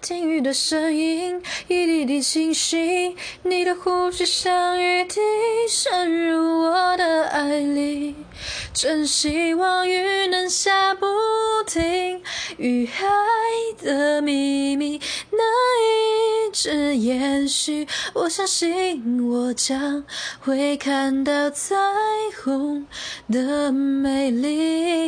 听雨的声音一滴滴清晰你的呼吸像雨滴渗入我的爱里真希望雨能下不停雨爱的秘密能一直延续我相信我将会看到彩虹的美丽